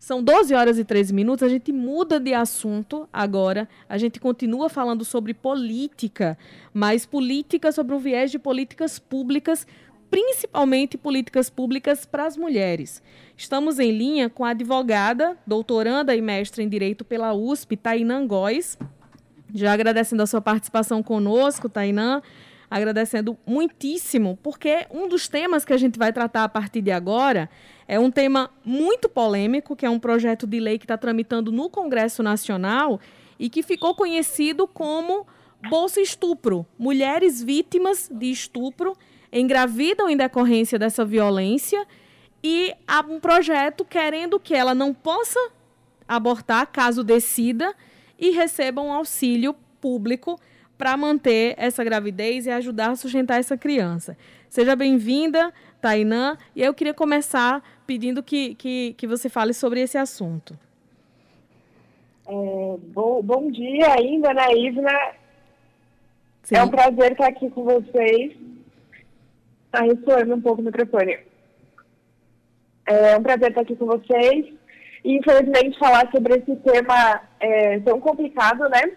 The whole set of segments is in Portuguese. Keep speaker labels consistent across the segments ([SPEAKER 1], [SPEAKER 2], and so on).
[SPEAKER 1] São 12 horas e 13 minutos, a gente muda de assunto agora. A gente continua falando sobre política, mas política sobre o viés de políticas públicas, principalmente políticas públicas para as mulheres. Estamos em linha com a advogada, doutoranda e mestre em Direito pela USP, Tainã Góes. Já agradecendo a sua participação conosco, Tainã agradecendo muitíssimo, porque um dos temas que a gente vai tratar a partir de agora é um tema muito polêmico, que é um projeto de lei que está tramitando no Congresso Nacional e que ficou conhecido como Bolsa Estupro. Mulheres vítimas de estupro engravidam em decorrência dessa violência e há um projeto querendo que ela não possa abortar caso decida e receba um auxílio público para manter essa gravidez e ajudar a sustentar essa criança. Seja bem-vinda, Tainã, e eu queria começar pedindo que, que, que você fale sobre esse assunto.
[SPEAKER 2] É, bom, bom dia ainda, né, Ivna? Sim. É um prazer estar aqui com vocês. Está ressoando um pouco o microfone. É um prazer estar aqui com vocês. E, infelizmente, falar sobre esse tema é tão complicado, né?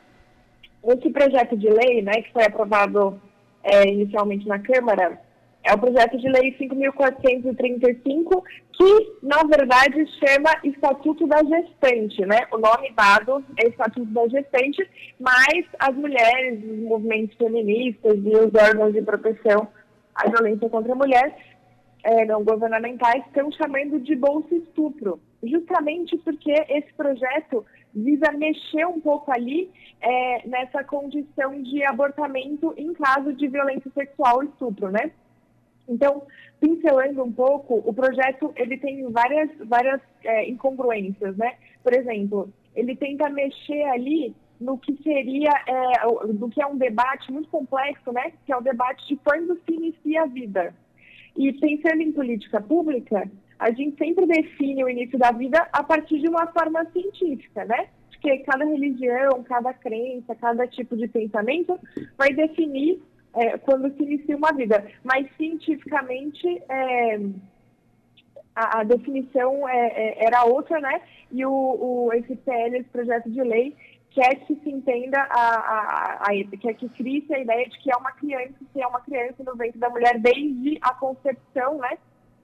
[SPEAKER 2] Esse projeto de lei, né, que foi aprovado é, inicialmente na Câmara, é o projeto de lei 5.435, que, na verdade, chama Estatuto da Gestante, né? O nome dado é Estatuto da Gestante, mas as mulheres, os movimentos feministas e os órgãos de proteção à violência contra a mulher é, não governamentais estão chamando de Bolsa Estupro, justamente porque esse projeto visa mexer um pouco ali é, nessa condição de abortamento em caso de violência sexual e estupro, né? Então, pincelando um pouco, o projeto ele tem várias, várias é, incongruências, né? Por exemplo, ele tenta mexer ali no que seria, é, do que é um debate muito complexo, né? Que é o debate de quando se inicia a vida. E pensando em política pública, a gente sempre define o início da vida a partir de uma forma científica, né? Porque cada religião, cada crença, cada tipo de pensamento vai definir é, quando se inicia uma vida. Mas cientificamente é, a, a, definição é, é era outra, né? E o, o, esse PL, esse projeto de lei, quer que se entenda, a, a, a, quer que crie a ideia de que é uma criança, que é uma criança no ventre da mulher desde a concepção, né?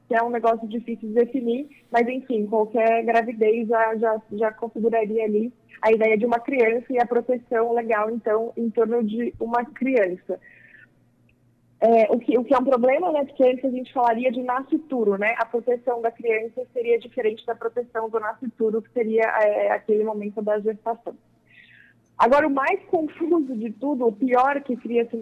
[SPEAKER 2] Que é um negócio difícil de definir, mas enfim, qualquer gravidez já, já, já configuraria ali a ideia de uma criança e a proteção legal, então, em torno de uma criança. É, o, que, o que é um problema, né? Porque antes a gente falaria de nascituro, né? A proteção da criança seria diferente da proteção do nascituro, que seria é, aquele momento da gestação. Agora, o mais confuso de tudo, o pior que cria-se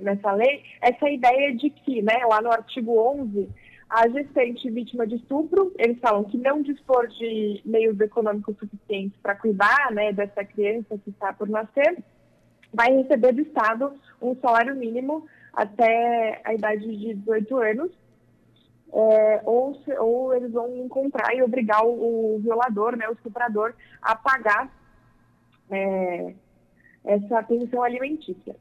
[SPEAKER 2] nessa lei, é essa ideia de que, né, lá no artigo 11, a gestante vítima de estupro, eles falam que não dispor de meios econômicos suficientes para cuidar né, dessa criança que está por nascer, vai receber do Estado um salário mínimo até a idade de 18 anos, é, ou, se, ou eles vão encontrar e obrigar o, o violador, né, o estuprador, a pagar é, essa pensão alimentícia.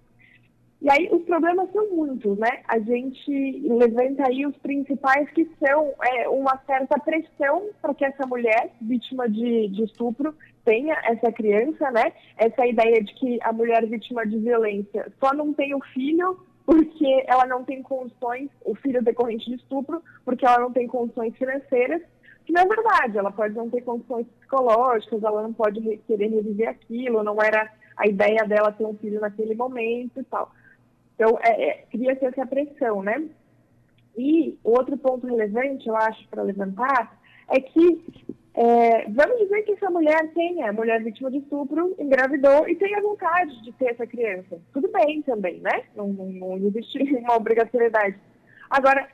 [SPEAKER 2] E aí os problemas são muitos, né? A gente levanta aí os principais que são é, uma certa pressão para que essa mulher, vítima de, de estupro, tenha essa criança, né? Essa ideia de que a mulher vítima de violência só não tem o filho porque ela não tem condições, o filho decorrente de estupro, porque ela não tem condições financeiras, que não é verdade, ela pode não ter condições psicológicas, ela não pode querer reviver aquilo, não era a ideia dela ter um filho naquele momento e tal. Então, é, é, cria-se essa pressão, né? E outro ponto relevante, eu acho, para levantar, é que é, vamos dizer que essa mulher tenha, mulher vítima de estupro, engravidou e tenha vontade de ter essa criança. Tudo bem também, né? Não, não, não existe uma obrigatoriedade. Agora,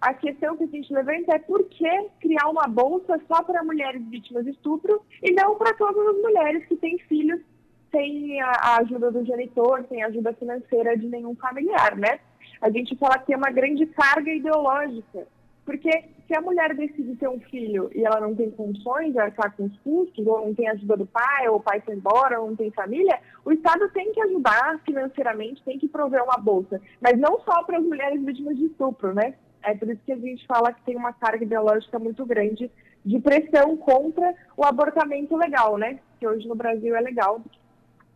[SPEAKER 2] a questão que a gente levanta é por que criar uma bolsa só para mulheres vítimas de estupro e não para todas as mulheres que têm filhos sem a ajuda do genitor, sem ajuda financeira de nenhum familiar, né? A gente fala que é uma grande carga ideológica, porque se a mulher decide ter um filho e ela não tem condições de arcar com os custos, ou não tem ajuda do pai, ou o pai foi embora, ou não tem família, o Estado tem que ajudar financeiramente, tem que prover uma bolsa. Mas não só para as mulheres vítimas de estupro, né? É por isso que a gente fala que tem uma carga ideológica muito grande de pressão contra o abortamento legal, né? Que hoje no Brasil é legal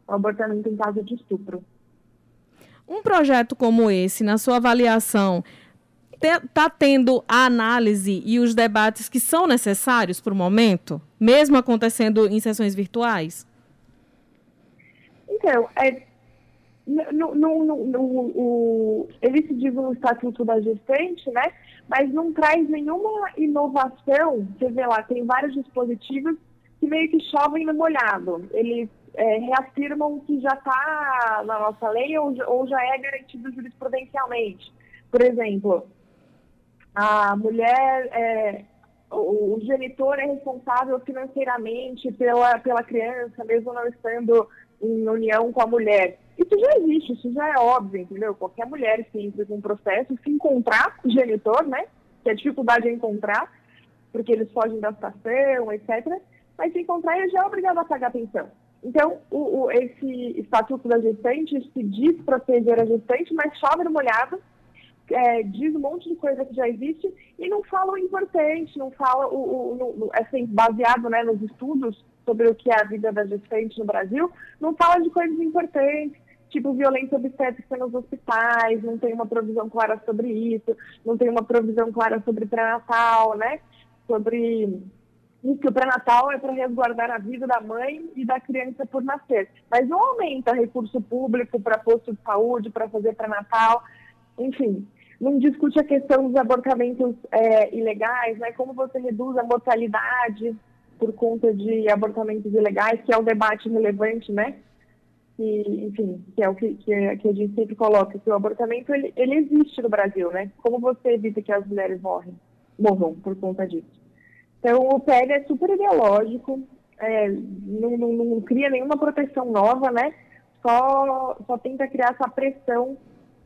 [SPEAKER 2] o abortamento em caso de estupro.
[SPEAKER 1] Um projeto como esse, na sua avaliação, está tendo a análise e os debates que são necessários para o momento, mesmo acontecendo em sessões virtuais?
[SPEAKER 2] Então, é, no, no, no, o, ele se diz o Estatuto da Gestante, né? Mas não traz nenhuma inovação. Você vê lá, tem vários dispositivos que meio que chovem no molhado. Eles é, reafirmam que já está na nossa lei ou, ou já é garantido jurisprudencialmente. Por exemplo, a mulher, é, o, o, genitor é responsável financeiramente pela, pela criança, mesmo não estando em união com a mulher. Isso já existe, isso já é óbvio, entendeu? Qualquer mulher que entre com um processo, se encontrar o genitor, né? Que a dificuldade é encontrar, porque eles fogem da situação, etc. Mas se encontrar, ele já é obrigado a pagar pensão. Então, o, o, esse estatuto da gestante se diz proteger a gestante, mas chove no molhado, é, diz um monte de coisa que já existe e não fala o importante, não fala o, o, o assim, baseado né, nos estudos sobre o que é a vida da gestante no Brasil, não fala de coisas importantes, tipo violência obstétrica nos hospitais, não tem uma provisão clara sobre isso, não tem uma provisão clara sobre pré-natal, né? Sobre que o pré-natal é para resguardar a vida da mãe e da criança por nascer. Mas não aumenta recurso público para posto de saúde, para fazer pré-natal, enfim. Não discute a questão dos abortamentos é, ilegais, né? Como você reduz a mortalidade por conta de abortamentos ilegais, que é um debate relevante, né? Que, enfim, que é o que, que, que a gente sempre coloca, que o abortamento ele, ele existe no Brasil, né? Como você evita que as mulheres morrem, morram por conta disso? Então, o PL é super ideológico, é, não, não, não, cria nenhuma proteção nova, né? Só, só tenta criar essa pressão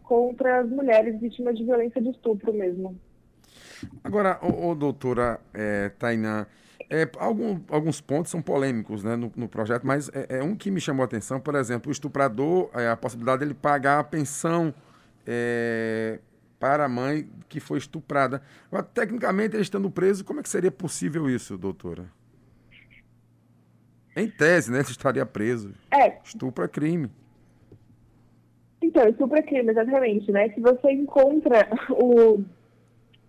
[SPEAKER 2] contra as mulheres vítimas de violência de estupro mesmo.
[SPEAKER 3] Agora, ô, ô doutora é, Tainá, é, algum, alguns pontos são polêmicos né, no, no projeto, mas é, é, um que me chamou a atenção, por exemplo, o estuprador, é, a possibilidade dele pagar a pensão é, para a mãe que foi estuprada. Tecnicamente, ele estando preso, como é que seria possível isso, doutora? Em tese, né? Ele estaria preso.
[SPEAKER 2] É.
[SPEAKER 3] Estupro é crime.
[SPEAKER 2] Então, estupro é crime, exatamente, né? Se você encontra o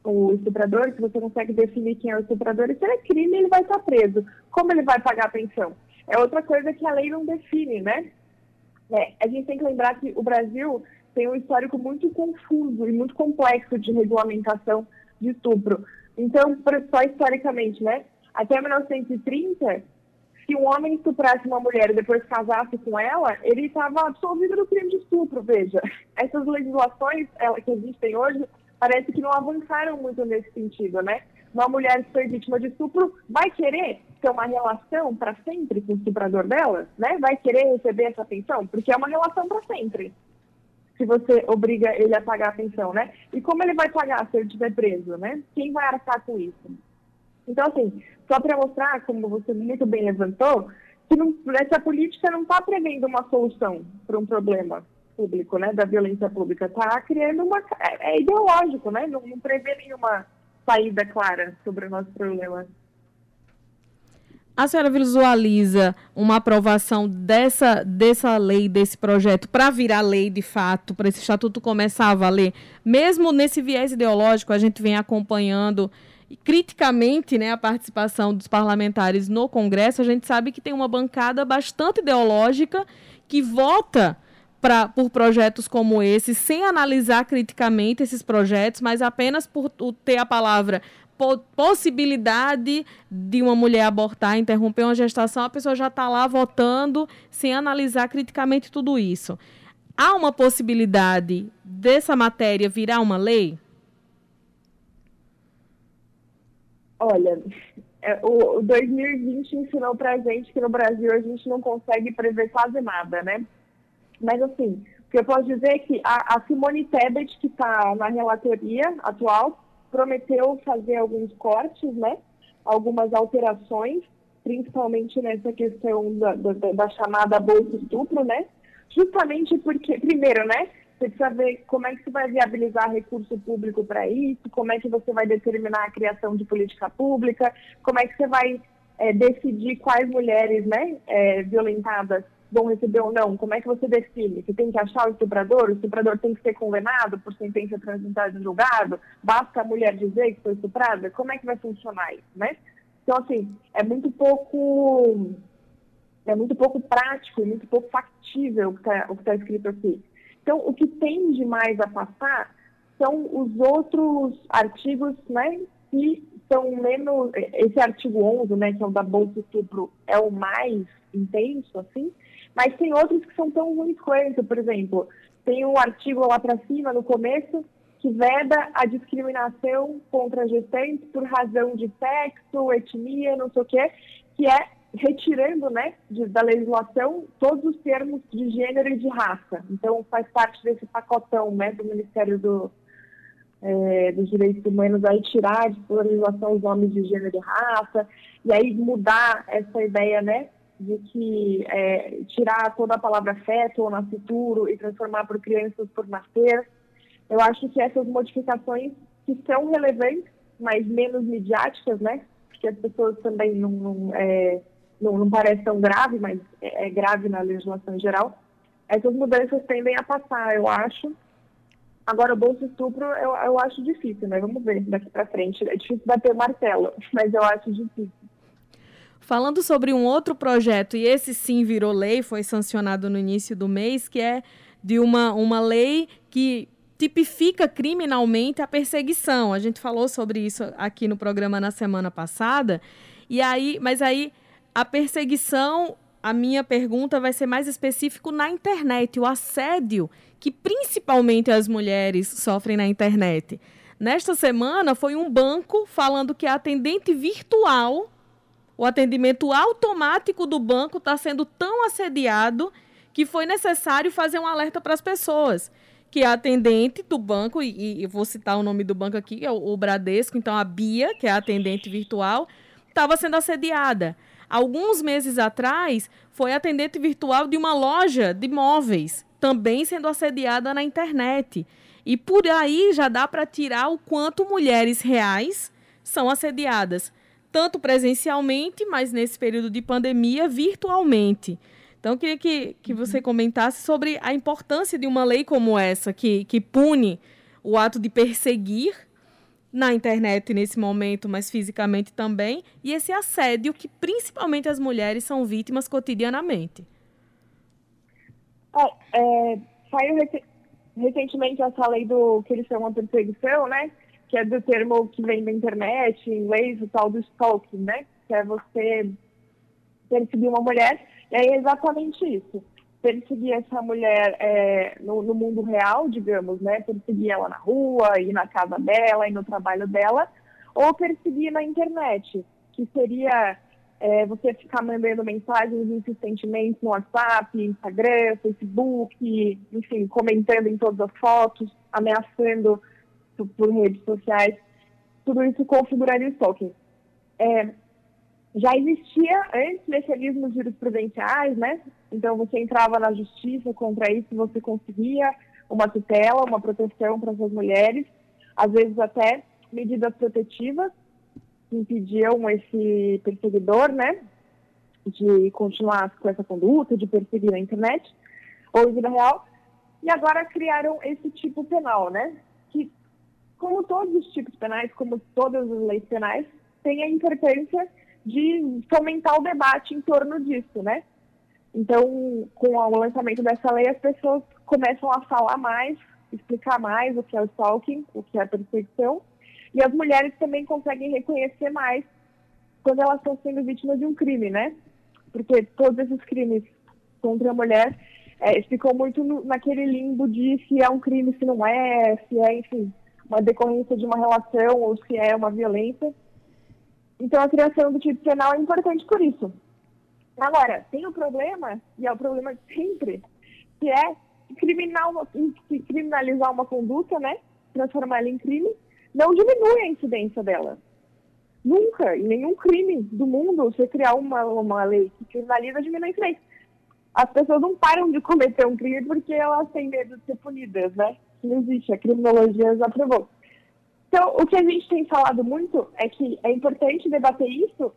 [SPEAKER 2] o estuprador, se você consegue definir quem é o estuprador, se ele é crime, ele vai estar preso. Como ele vai pagar a pensão? É outra coisa que a lei não define, né? É, a gente tem que lembrar que o Brasil tem um histórico muito confuso e muito complexo de regulamentação de estupro. Então, só historicamente, né? Até 1930, se um homem estuprasse uma mulher e depois casasse com ela, ele estava absolvido do crime de estupro, veja. Essas legislações que existem hoje parece que não avançaram muito nesse sentido, né? Uma mulher que foi vítima de estupro vai querer ter uma relação para sempre com o estuprador dela, né? Vai querer receber essa pensão, porque é uma relação para sempre. Se você obriga ele a pagar a pensão, né? E como ele vai pagar se ele estiver preso, né? Quem vai arcar com isso? Então, assim, só para mostrar, como você muito bem levantou, que não, essa política não está prevendo uma solução para um problema público, né, da violência pública, está criando uma. É, é ideológico, né? Não, não prevê nenhuma saída clara sobre o nosso problema.
[SPEAKER 1] A senhora visualiza uma aprovação dessa, dessa lei, desse projeto, para virar lei de fato, para esse estatuto começar a valer? Mesmo nesse viés ideológico, a gente vem acompanhando criticamente né, a participação dos parlamentares no Congresso, a gente sabe que tem uma bancada bastante ideológica que vota pra, por projetos como esse, sem analisar criticamente esses projetos, mas apenas por ter a palavra possibilidade de uma mulher abortar, interromper uma gestação, a pessoa já está lá votando sem analisar criticamente tudo isso. Há uma possibilidade dessa matéria virar uma lei?
[SPEAKER 2] Olha, é, o 2020 ensinou para gente que no Brasil a gente não consegue prever quase nada, né? Mas, assim, o que eu posso dizer é que a, a Simone Tebet, que está na relatoria atual, prometeu fazer alguns cortes, né? Algumas alterações, principalmente nessa questão da, da, da chamada bolsa estupro, né? Justamente porque, primeiro, né? Você precisa ver como é que você vai viabilizar recurso público para isso, como é que você vai determinar a criação de política pública, como é que você vai é, decidir quais mulheres né, é, violentadas vão receber ou não, como é que você define? Você tem que achar o estuprador? O estuprador tem que ser condenado por sentença transitada em julgado? Basta a mulher dizer que foi estuprada? Como é que vai funcionar isso, né? Então, assim, é muito pouco é muito pouco prático e muito pouco factível o que está tá escrito aqui. Então, o que tende mais a passar são os outros artigos, né, que são menos... Esse artigo 11, né, que é o da Bolsa Estupro, é o mais intenso, assim, mas tem outros que são tão ruins quanto, por exemplo, tem um artigo lá para cima, no começo, que veda a discriminação contra gestantes por razão de sexo, etnia, não sei o quê, que é retirando né, de, da legislação todos os termos de gênero e de raça. Então, faz parte desse pacotão né, do Ministério do, é, dos Direitos Humanos aí tirar de legislação os nomes de gênero e raça, e aí mudar essa ideia né, de que é, tirar toda a palavra feto ou nascituro e transformar por crianças por nascer. Eu acho que essas modificações que são relevantes, mas menos midiáticas, né? Que as pessoas também não, não, é, não, não parece tão grave, mas é, é grave na legislação em geral. Essas mudanças tendem a passar, eu acho. Agora, o bolso estupro, eu, eu acho difícil, né? Vamos ver daqui para frente. É difícil bater o martelo, mas eu acho difícil.
[SPEAKER 1] Falando sobre um outro projeto, e esse sim virou lei, foi sancionado no início do mês, que é de uma, uma lei que tipifica criminalmente a perseguição. A gente falou sobre isso aqui no programa na semana passada. E aí, mas aí a perseguição, a minha pergunta vai ser mais específico na internet, o assédio que principalmente as mulheres sofrem na internet. Nesta semana foi um banco falando que a atendente virtual o atendimento automático do banco está sendo tão assediado que foi necessário fazer um alerta para as pessoas. Que a atendente do banco, e, e vou citar o nome do banco aqui, é o, o Bradesco, então a Bia, que é a atendente virtual, estava sendo assediada. Alguns meses atrás, foi atendente virtual de uma loja de móveis, também sendo assediada na internet. E por aí já dá para tirar o quanto mulheres reais são assediadas tanto presencialmente, mas nesse período de pandemia, virtualmente. Então, eu queria que, que você uhum. comentasse sobre a importância de uma lei como essa, que, que pune o ato de perseguir na internet nesse momento, mas fisicamente também, e esse assédio que principalmente as mulheres são vítimas cotidianamente.
[SPEAKER 2] É, é, saiu recentemente essa lei do que eles chamam de perseguição, né? Que é do termo que vem da internet, em inglês, o tal do stalking, né? Que é você perseguir uma mulher, e é exatamente isso. Perseguir essa mulher é, no, no, mundo real, digamos, né? Perseguir ela na rua, ir na casa dela, ir no trabalho dela, ou perseguir na internet, que seria é, você ficar mandando mensagens insistentemente no WhatsApp, Instagram, Facebook, enfim, comentando em todas as fotos, ameaçando por redes sociais, tudo isso configuraria o stalking. É, já existia antes mecanismos jurisprudenciais, né? Então você entrava na justiça contra isso, você conseguia uma tutela, uma proteção para essas mulheres, às vezes até medidas protetivas que impediam esse perseguidor, né, de continuar com essa conduta, de perseguir na internet ou em vida real. E agora criaram esse tipo penal, né, como todos os tipos penais, como todas as leis penais, tem a importância de fomentar o debate em torno disso, né? Então, com o lançamento dessa lei, as pessoas começam a falar mais, explicar mais o que é o stalking, o que é a perseguição, e as mulheres também conseguem reconhecer mais quando elas estão sendo vítimas de um crime, né? Porque todos esses crimes contra a mulher é, muito no, naquele limbo de se é um crime, se não é, se é, enfim, uma decorrência de uma relação ou se é uma violência. Então, a criação do tipo penal é importante por isso. Agora, tem o um problema, e é o problema de sempre, que é criminal, criminalizar uma conduta, né? Transformar ela em crime, não diminui a incidência dela. Nunca, em nenhum crime do mundo, você criar uma, uma lei que criminaliza, diminui a incidência. as pessoas não param de cometer um crime porque elas têm medo de ser punidas, né? Não existe, a criminologia já provou. Então, o que a gente tem falado muito é que é importante debater isso,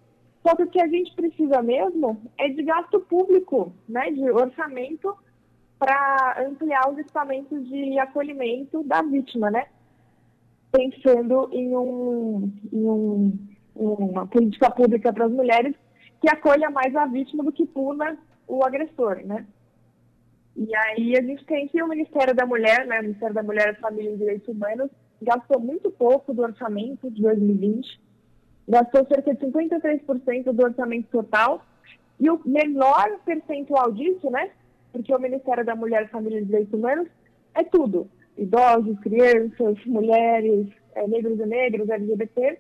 [SPEAKER 2] só que o que a gente precisa mesmo é de gasto público, né, de orçamento para ampliar os equipamentos de acolhimento da vítima, né? Pensando em, um, em um, uma política pública para as mulheres que acolha mais a vítima do que puna o agressor, né? E aí a gente tem que o Ministério da Mulher, né, o Ministério da Mulher, Família e Direitos Humanos, gastou muito pouco do orçamento de 2020, gastou cerca de 53% do orçamento total, e o menor percentual disso, né, porque o Ministério da Mulher, Família e Direitos Humanos é tudo, idosos, crianças, mulheres, é, negros e negros, LGBT,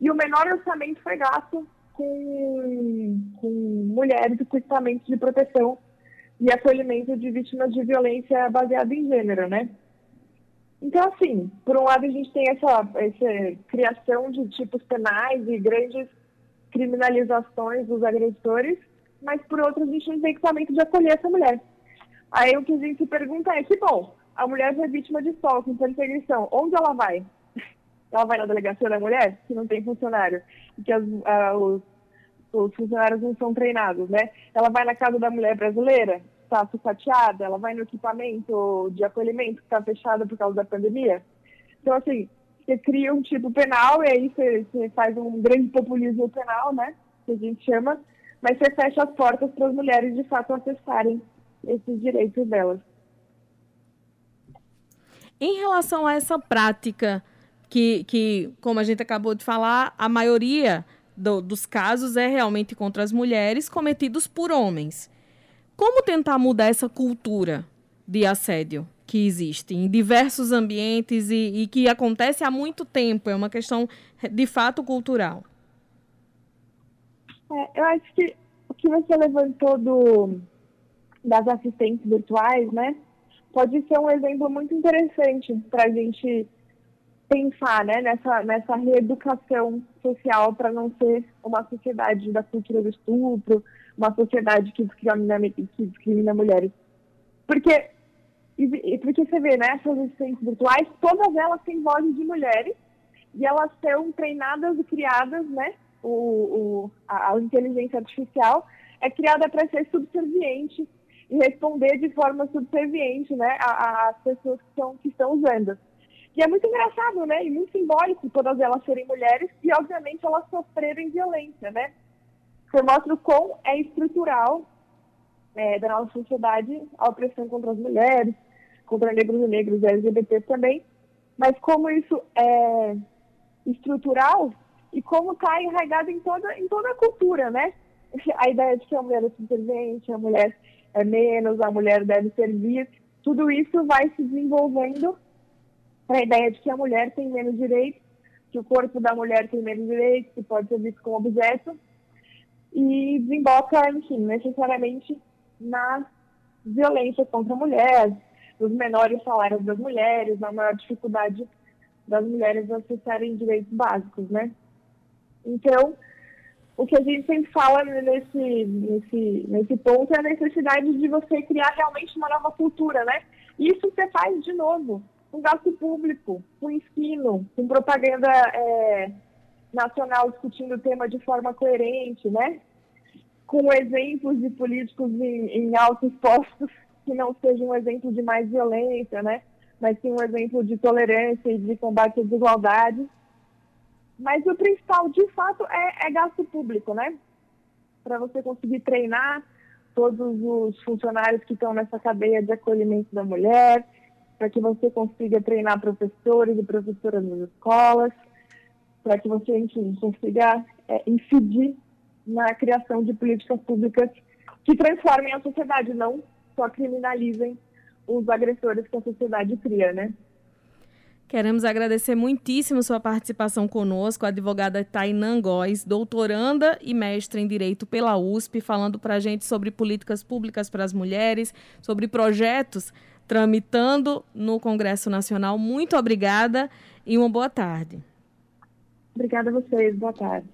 [SPEAKER 2] e o menor orçamento foi gasto com, com mulheres e com equipamentos de proteção e acolhimento de vítimas de violência baseada em gênero, né? Então, assim, por um lado a gente tem essa, essa criação de tipos penais e grandes criminalizações dos agressores, mas por outro a gente não tem equipamento de acolher essa mulher. Aí o que a gente se pergunta é que, bom, a mulher foi vítima de stalking, perseguição, onde ela vai? Ela vai na delegacia da mulher, que não tem funcionário, que as, uh, os, os funcionários não são treinados, né? Ela vai na casa da mulher brasileira, está sucateada, ela vai no equipamento de acolhimento que está fechado por causa da pandemia. Então, assim, você cria um tipo penal e aí você, você faz um grande populismo penal, né? Que a gente chama, mas você fecha as portas para as mulheres de fato acessarem esses direitos delas.
[SPEAKER 1] Em relação a essa prática, que, que como a gente acabou de falar, a maioria do, dos casos é realmente contra as mulheres cometidos por homens. Como tentar mudar essa cultura de assédio que existe em diversos ambientes e, e que acontece há muito tempo? É uma questão de fato cultural.
[SPEAKER 2] É, eu acho que o que você levantou do, das assistentes virtuais, né, pode ser um exemplo muito interessante para a gente pensar né, nessa, nessa reeducação social para não ser uma sociedade da cultura do estupro, uma sociedade que discrimina, que discrimina mulheres. Porque, porque você vê, né, essas assistentes virtuais, todas elas têm vozes de mulheres e elas são treinadas e criadas, né, o, o a, a inteligência artificial é criada para ser subserviente e responder de forma subserviente, né, às pessoas que estão, que estão usando. E é muito engraçado, né, e muito simbólico todas elas serem mulheres e, obviamente, elas sofrerem violência, né. Você mostra o quão é estrutural é, da nossa sociedade a opressão contra as mulheres, contra negros e negros, LGBT também, mas como isso é estrutural e como está enraizado em toda, em toda a cultura, né? A ideia de que a mulher é subserviente, a mulher é menos, a mulher deve servir, tudo isso vai se desenvolvendo para a ideia de que a mulher tem menos direitos, que o corpo da mulher tem menos direitos, que pode ser visto como objeto, e desemboca, enfim, necessariamente na violência contra a mulher, nos menores salários das mulheres, na maior dificuldade das mulheres acessarem direitos básicos, né? Então, o que a gente sempre fala nesse, nesse, nesse ponto é a necessidade de você criar realmente uma nova cultura, né? Isso você faz de novo, com gasto público, com ensino, com propaganda é, nacional discutindo o tema de forma coerente, né? Com exemplos de políticos em, em altos postos que não sejam um exemplo de mais violência, né? Mas sim um exemplo de tolerância e de combate à desigualdade. Mas o principal, de fato, é, é gasto público, né? Para você conseguir treinar todos os funcionários que estão nessa cadeia de acolhimento da mulher, para que você consiga treinar professores e professoras nas escolas, para que você, enfim, consiga é, incidir na criação de políticas públicas que transformem a sociedade, não só criminalizem os agressores que a sociedade cria, né?
[SPEAKER 1] Queremos agradecer muitíssimo sua participação conosco, a advogada Tainan Góes, doutoranda e mestre em Direito pela USP, falando para a gente sobre políticas públicas para as mulheres, sobre projetos tramitando no Congresso Nacional. Muito obrigada e uma boa tarde.
[SPEAKER 2] Obrigada a vocês. Boa tarde.